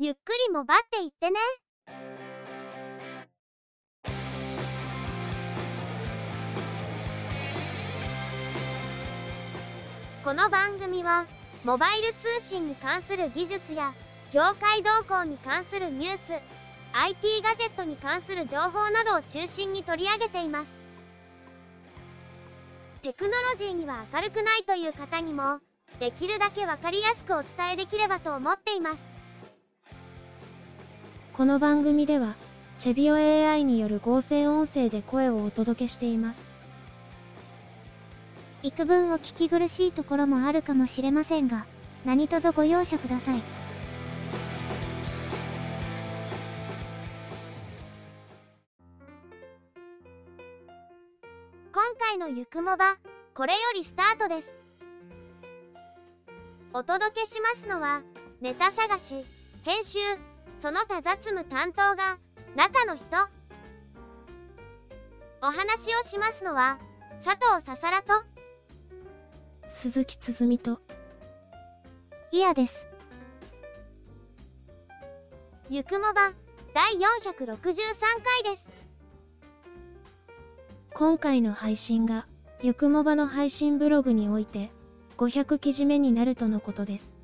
ゆっくりもばっていってね。この番組はモバイル通信に関する技術や業界動向に関するニュース IT ガジェットに関する情報などを中心に取り上げていますテクノロジーには明るくないという方にもできるだけ分かりやすくお伝えできればと思っていますこの番組ではチェビオ AI による合成音声で声をお届けしています。幾分お聞き苦しいところもあるかもしれませんが何卒ご容赦ください。今回のゆくもばこれよりスタートです。お届けしますのはネタ探し編集その他雑務担当が中の人。お話をしますのは佐藤ささらと。鈴木つづみと。イヤです。ゆくもば第463回です。今回の配信がゆくもばの配信ブログにおいて500記事目になるとのことです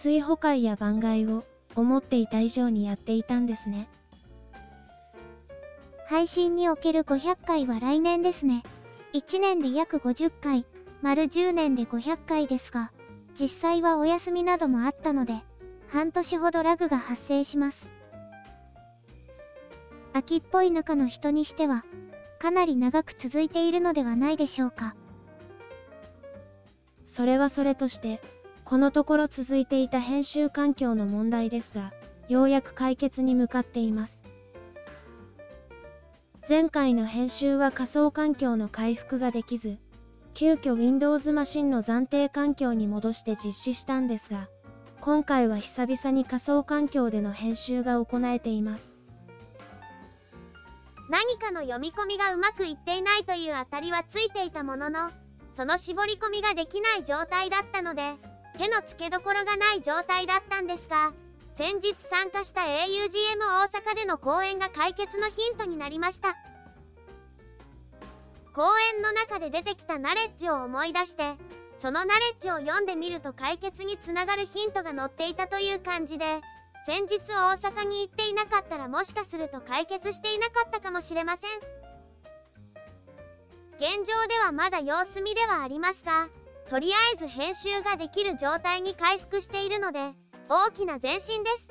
追放会や番外を思っていた以上にやっていたんですね。配信における500回は来年ですね。1年で約50回丸10年で500回ですが実際はお休みなどもあったので半年ほどラグが発生します。秋っぽい中の人にしてはかなり長く続いているのではないでしょうか。それはそれとしてこのところ続いていた編集環境の問題ですがようやく解決に向かっています。前回の編集は仮想環境の回復ができず急遽 Windows マシンの暫定環境に戻して実施したんですが今回は久々に仮想環境での編集が行えています。何かの読み込みがうまくいっていないという当たりはついていたもののその絞り込みができない状態だったので手の付けどころがない状態だったんですが先日参加した augm 大阪での講演が解決のヒントになりました。講演の中で出てきたナレッジを思い出してそのナレッジを読んでみると解決につながるヒントが載っていたという感じで先日大阪に行っていなかったらもしかすると解決していなかったかもしれません。現状ではまだ様子見ではありますがとりあえず編集ができる状態に回復しているので大きな前進です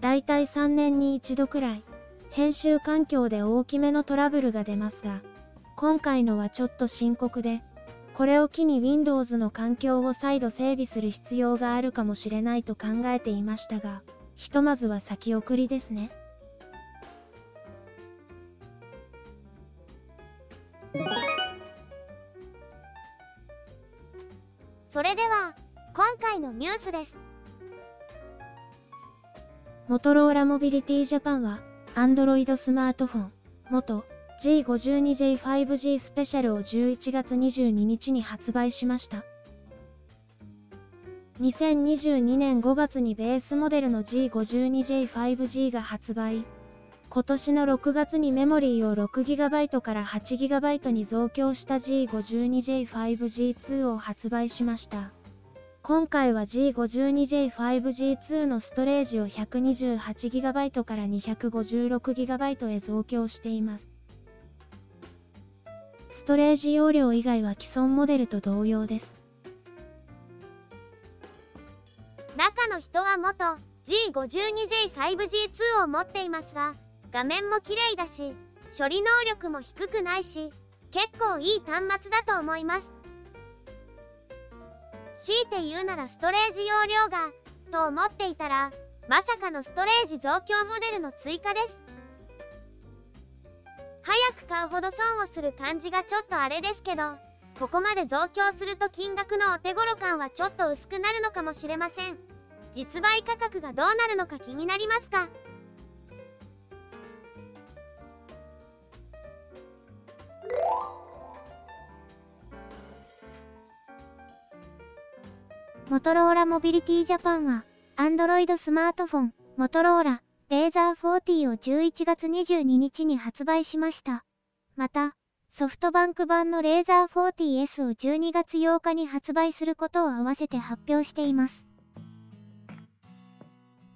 だいたい3年に一度くらい編集環境で大きめのトラブルが出ますが今回のはちょっと深刻でこれを機に Windows の環境を再度整備する必要があるかもしれないと考えていましたが、ひとまずは先送りですね。それでは、今回のニュースです。モトローラモビリティジャパンは、Android スマートフォン、元 G52J5G スペシャルを11月22日に発売しました。2022年5月にベースモデルの G52J5G が発売。今年の6月にメモリーを 6GB から 8GB に増強した G52J5G2 を発売しました。今回は G52J5G2 のストレージを 128GB から 256GB へ増強しています。ストレージ容量以外は既存モデルと同様です。中の人は元 G52J5G2 を持っていますが、画面も綺麗だし、処理能力も低くないし、結構いい端末だと思います。強いて言うならストレージ容量が、と思っていたら、まさかのストレージ増強モデルの追加です。早く買うほど損をする感じがちょっとあれですけどここまで増強すると金額のお手頃感はちょっと薄くなるのかもしれません実売価格がどうなるのか気になりますか？モトローラモビリティジャパンは、Android スマートフォン、モトローラ、レーザー40を11月22日に発売しました。また、ソフトバンク版のレーザー 40S を12月8日に発売することを合わせて発表しています。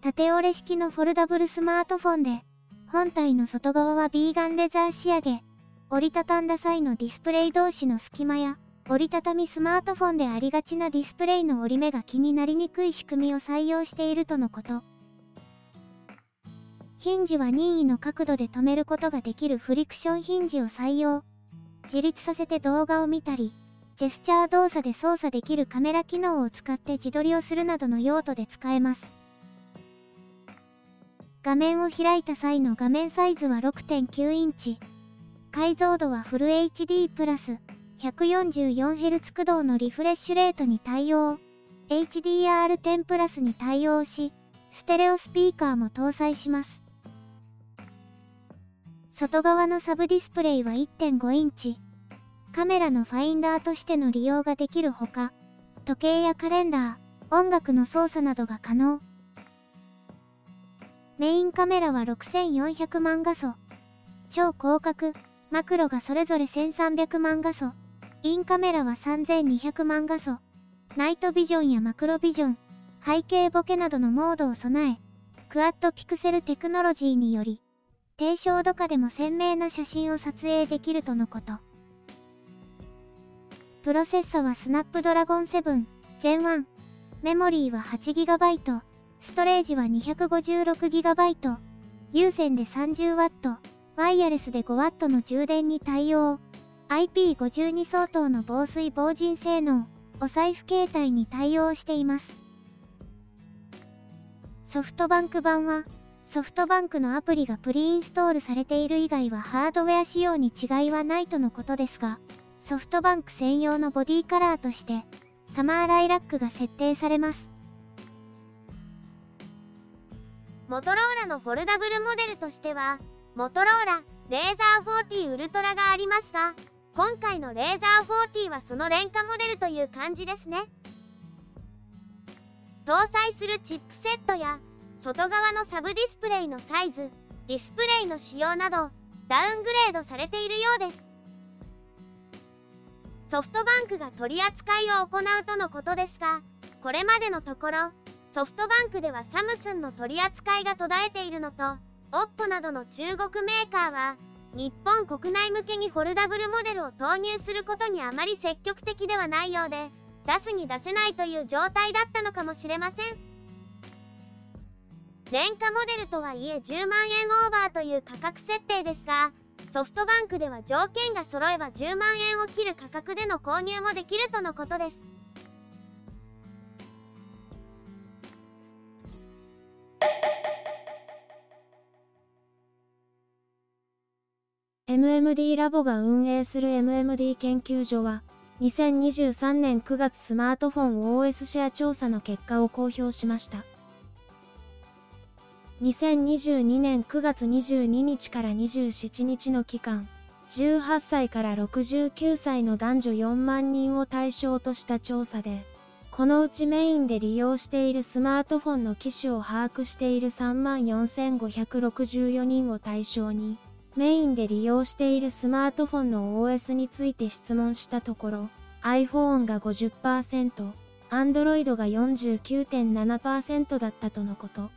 縦折れ式のフォルダブルスマートフォンで、本体の外側はビーガンレザー仕上げ、折りたたんだ際のディスプレイ同士の隙間や、折りたたみスマートフォンでありがちなディスプレイの折り目が気になりにくい仕組みを採用しているとのこと。ヒンジは任意の角度で止めることができるフリクションヒンジを採用。自立させて動画を見たり、ジェスチャー動作で操作できるカメラ機能を使って自撮りをするなどの用途で使えます。画面を開いた際の画面サイズは6.9インチ。解像度はフル HD プラス 144Hz 駆動のリフレッシュレートに対応。HDR10 プラスに対応し、ステレオスピーカーも搭載します。外側のサブディスプレイは1.5インチ。カメラのファインダーとしての利用ができるほか、時計やカレンダー、音楽の操作などが可能。メインカメラは6400万画素。超広角、マクロがそれぞれ1300万画素。インカメラは3200万画素。ナイトビジョンやマクロビジョン、背景ボケなどのモードを備え、クワッドピクセルテクノロジーにより、低照度下でも鮮明な写真を撮影できるとのこと。プロセッサはスナップドラゴン7 Gen 1。メモリーは 8GB。ストレージは 256GB。有線で 30W。ワイヤレスで 5W の充電に対応。IP52 相当の防水防塵性能。お財布携帯に対応しています。ソフトバンク版はソフトバンクのアプリがプリインストールされている以外はハードウェア仕様に違いはないとのことですが、ソフトバンク専用のボディカラーとして、サマーライラックが設定されます。モトローラのフォルダブルモデルとしては、モトローラレーザー40ウルトラがありますが、今回のレーザー40はその廉価モデルという感じですね。搭載するチップセットや外側のサブディスプレイのサイズディスプレイの仕様などダウングレードされているようですソフトバンクが取り扱いを行うとのことですがこれまでのところソフトバンクではサムスンの取り扱いが途絶えているのと OPPO などの中国メーカーは日本国内向けにフォルダブルモデルを投入することにあまり積極的ではないようで出すに出せないという状態だったのかもしれません。廉価モデルとはいえ10万円オーバーという価格設定ですがソフトバンクでは条件が揃えば10万円を切る価格での購入もできるとのことです MMD ラボが運営する MMD 研究所は2023年9月スマートフォン OS シェア調査の結果を公表しました。2022年9月22日から27日の期間、18歳から69歳の男女4万人を対象とした調査で、このうちメインで利用しているスマートフォンの機種を把握している34,564人を対象に、メインで利用しているスマートフォンの OS について質問したところ、iPhone が50%、Android が49.7%だったとのこと。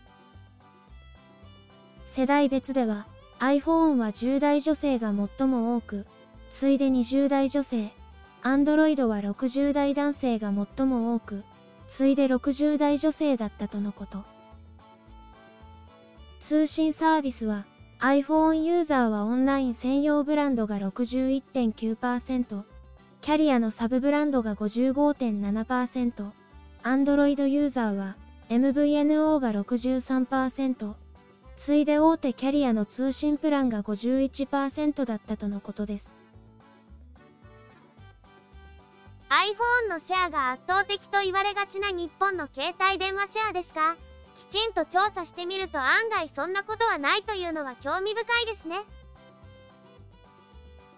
世代別では iPhone は10代女性が最も多く、次いで20代女性、Android は60代男性が最も多く、次いで60代女性だったとのこと。通信サービスは iPhone ユーザーはオンライン専用ブランドが61.9%、キャリアのサブブランドが55.7%、Android ユーザーは MVNO が63%、次いで大手キャリアの通信プランが51%だったとのことです。iPhone のシェアが圧倒的と言われがちな日本の携帯電話シェアですが、きちんと調査してみると案外そんなことはないというのは興味深いですね。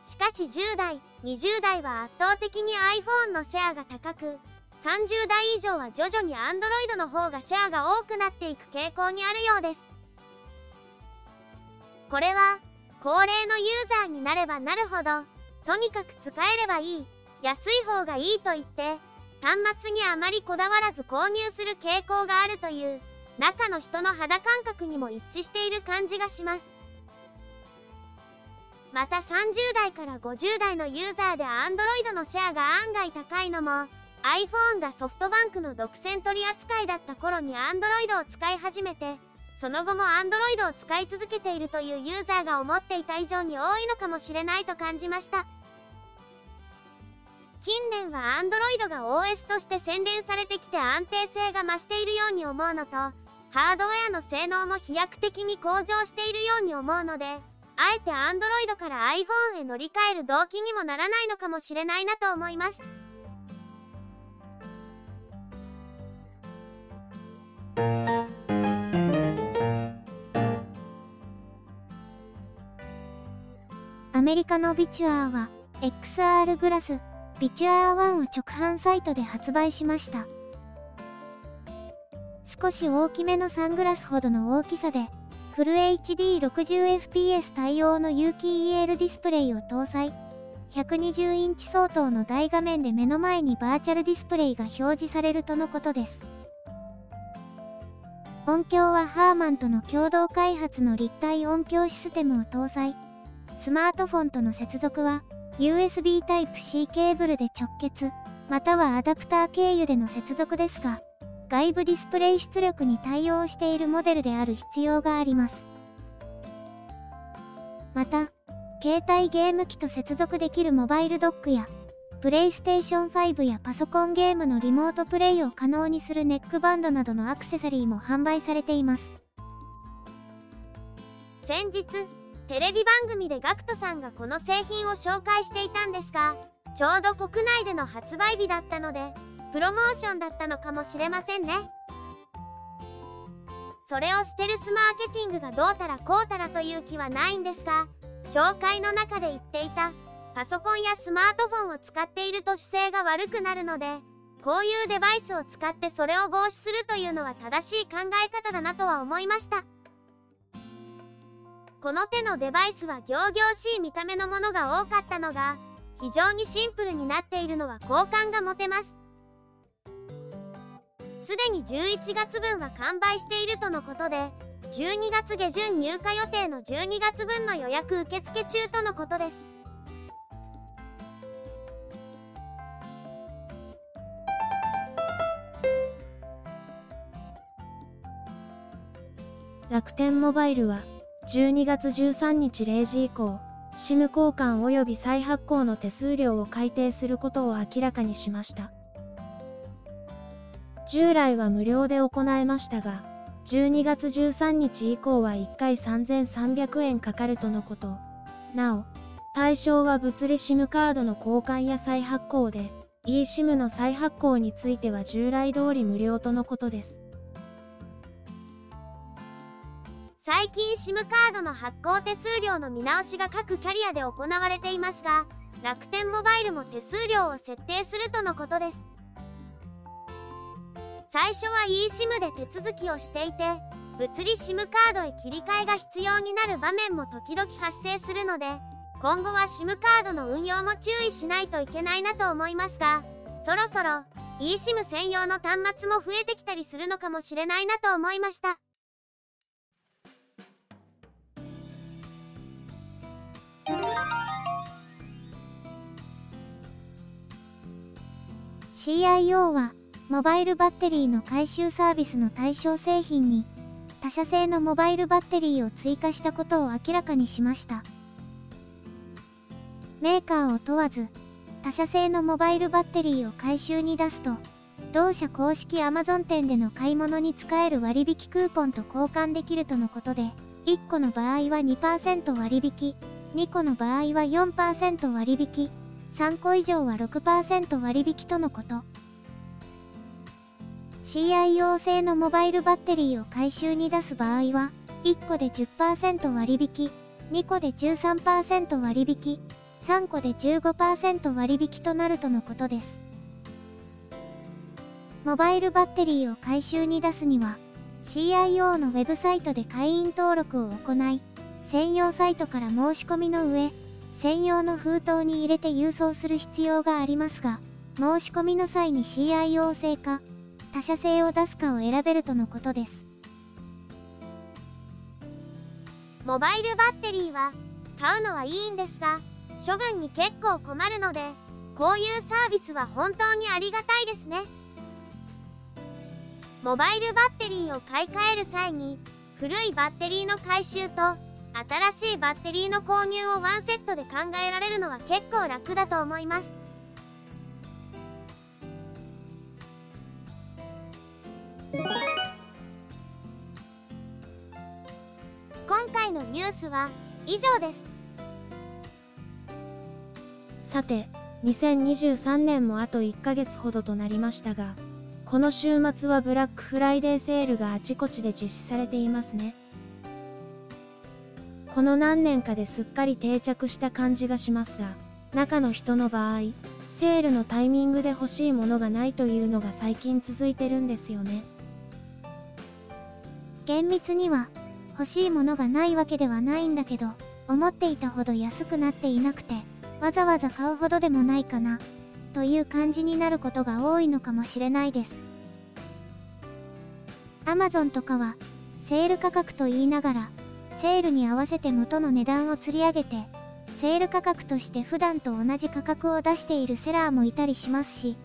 しかし10代、20代は圧倒的に iPhone のシェアが高く、30代以上は徐々に Android の方がシェアが多くなっていく傾向にあるようですこれは高齢のユーザーになればなるほどとにかく使えればいい安い方がいいと言って端末にあまりこだわらず購入する傾向があるという中の人の肌感覚にも一致している感じがします。また30代から50代のユーザーで Android のシェアが案外高いのも iPhone がソフトバンクの独占取り扱いだった頃に Android を使い始めてその後も Android を使い続けているというユーザーが思っていた以上に多いのかもしれないと感じました。近年は Android が OS として洗練されてきて安定性が増しているように思うのとハードウェアの性能も飛躍的に向上しているように思うのであえて Android から iPhone へ乗り換える動機にもならないのかもしれないなと思います。アメリカのビチュアーは XR グラスビチュアー1を直販サイトで発売しました。少し大きめのサングラスほどの大きさでフル HD60fps 対応の有機 EL ディスプレイを搭載。120インチ相当の大画面で目の前にバーチャルディスプレイが表示されるとのことです。音響はハーマンとの共同開発の立体音響システムを搭載。スマートフォンとの接続は USB Type-C ケーブルで直結。またはアダプター経由での接続ですが外部ディスプレイ出力に対応しているモデルである必要があります。また、携帯ゲーム機と接続できるモバイルドックや、プレイステーション5やパソコンゲームのリモートプレイを可能にするネックバンドなどのアクセサリーも販売されています。先日、テレビ番組で GACKT さんがこの製品を紹介していたんですが、ちょうど国内での発売日だったので、プロモーションだったのかもしれませんね。それをステルスマーケティングがどうたらこうたらという気はないんですが紹介の中で言っていたパソコンやスマートフォンを使っていると姿勢が悪くなるのでこういうデバイスを使ってそれを防止するというのは正しい考え方だなとは思いました。この手のデバイスは仰々しい見た目のものが多かったのが非常にシンプルになっているのは好感が持てます。すでに11月分は完売しているとのことで12月下旬入荷予定の12月分の予約受付中とのことです楽天モバイルは12月13日0時以降 SIM 交換及び再発行の手数料を改定することを明らかにしました。従来は無料で行えましたが、12月13日以降は1回3300円かかるとのこと。なお、対象は物理 SIM カードの交換や再発行で、eSIM の再発行については従来通り無料とのことです。最近 SIM カードの発行手数料の見直しが各キャリアで行われていますが、楽天モバイルも手数料を設定するとのことです。最初は eSIM で手続きをしていて物理 SIM カードへ切り替えが必要になる場面も時々発生するので今後は SIM カードの運用も注意しないといけないなと思いますがそろそろ eSIM 専用の端末も増えてきたりするのかもしれないなと思いました。CIO はモバイルバッテリーの回収サービスの対象製品に他社製のモバイルバッテリーを追加したことを明らかにしました。メーカーを問わず他社製のモバイルバッテリーを回収に出すと同社公式 Amazon 店での買い物に使える割引クーポンと交換できるとのことで1個の場合は2%割引2個の場合は4%割引3個以上は6%割引とのこと。CIO 製のモバイルバッテリーを回収に出す場合は、1個で10%割引、2個で13%割引、3個で15%割引となるとのことです。モバイルバッテリーを回収に出すには CIO のウェブサイトで会員登録を行い専用サイトから申し込みの上専用の封筒に入れて郵送する必要がありますが申し込みの際に CIO 製か他社製を出すかを選べるとのことです。モバイルバッテリーは買うのはいいんですが処分に結構困るのでこういうサービスは本当にありがたいですね。モバイルバッテリーを買い替える際に古いバッテリーの回収と新しいバッテリーの購入をワンセットで考えられるのは結構楽だと思います。ュースは以上ですさて、2023年もあと1ヶ月ほどとなりましたが、この週末はブラックフライデーセールがあちこちで実施されていますね。この何年かですっかり定着した感じがしますが、中の人の場合、セールのタイミングで欲しいものがないというのが最近続いてるんですよね。厳密には欲しいものがないわけではないんだけど思っていたほど安くなっていなくてわざわざ買うほどでもないかなという感じになることが多いのかもしれないです。Amazon とかはセール価格と言いながらセールに合わせて元の値段を釣り上げてセール価格として普段と同じ価格を出しているセラーもいたりしますし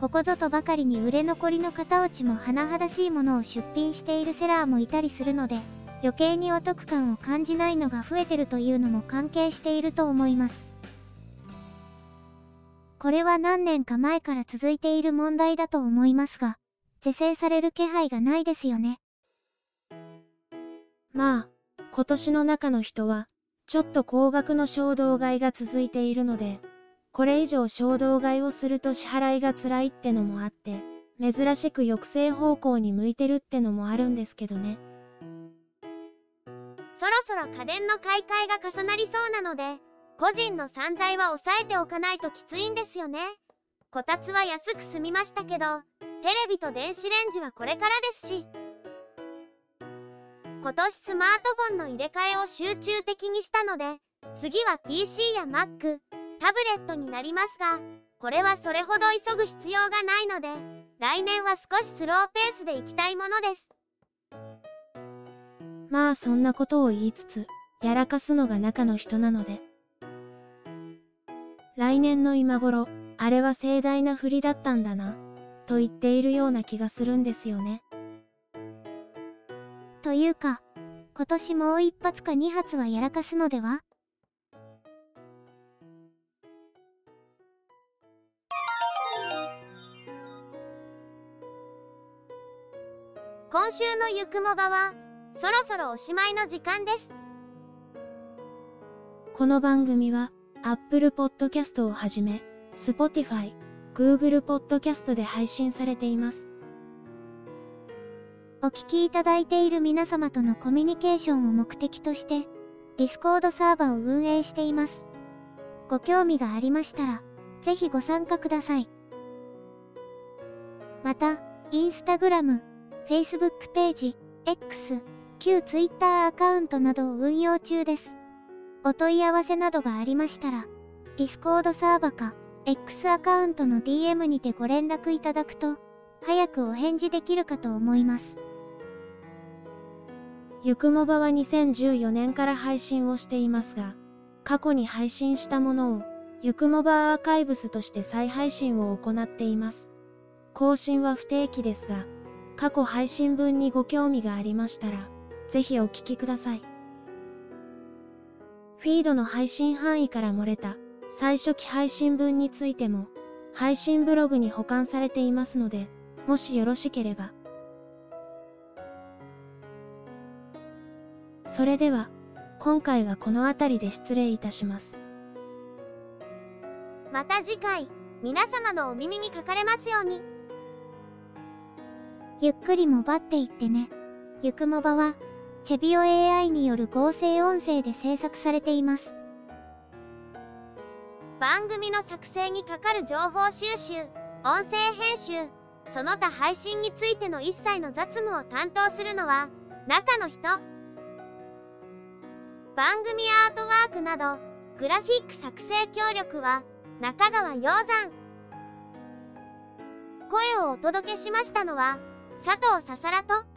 ここぞとばかりに売れ残りの型落ちも甚だしいものを出品しているセラーもいたりするので余計にお得感を感じないのが増えてるというのも関係していると思いますこれは何年か前から続いている問題だと思いますが是正される気配がないですよねまあ、今年の中の人は、ちょっと高額の衝動買いが続いているので、これ以上衝動買いをすると支払いが辛いってのもあって、珍しく抑制方向に向いてるってのもあるんですけどね。そろそろ家電の買い替えが重なりそうなので個人の散財は抑えておかないときついんですよね。こたつは安く済みましたけどテレビと電子レンジはこれからですし。今年スマートフォンの入れ替えを集中的にしたので次は PC や Mac タブレットになりますがこれはそれほど急ぐ必要がないので来年は少しスローペースでいきたいものです。まあそんなことを言いつつ、やらかすのが中の人なので。来年の今頃、あれは盛大な振りだったんだな、と言っているような気がするんですよね。というか今年もう一発か二発はやらかすのでは？今週のゆくもばはそろそろおしまいの時間です。この番組は、Apple Podcast をはじめ、Spotify、Google Podcast で配信されています。お聞きいただいている皆様とのコミュニケーションを目的として Discord サーバーを運営しています。ご興味がありましたらぜひご参加ください。また Instagram、Facebook ページ、X、旧 Twitter アカウントなどを運用中です。お問い合わせなどがありましたら、Discord サーバか X アカウントの DM にてご連絡いただくと、早くお返事できるかと思います。ゆくもばは2014年から配信をしていますが、過去に配信したものを、ゆくもばアーカイブスとして再配信を行っています。更新は不定期ですが、過去配信分にご興味がありましたら、ぜひお聞きください。フィードの配信範囲から漏れた最初期配信分についても、配信ブログに保管されていますので、もしよろしければ。それでは、今回はこの辺りで失礼いたします。また次回皆様のお耳にかかれますようにゆっくりもばっていってね。ゆくもばは、チェビオ AI による合成音声で制作されています。番組の作成にかかる情報収集音声編集その他配信についての一切の雑務を担当するのは中の人。番組アートワークなどグラフィック作成協力は中川鷹山。声をお届けしましたのは佐藤ささらと。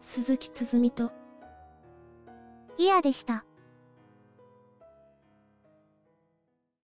鈴木つづみと、イヤでした。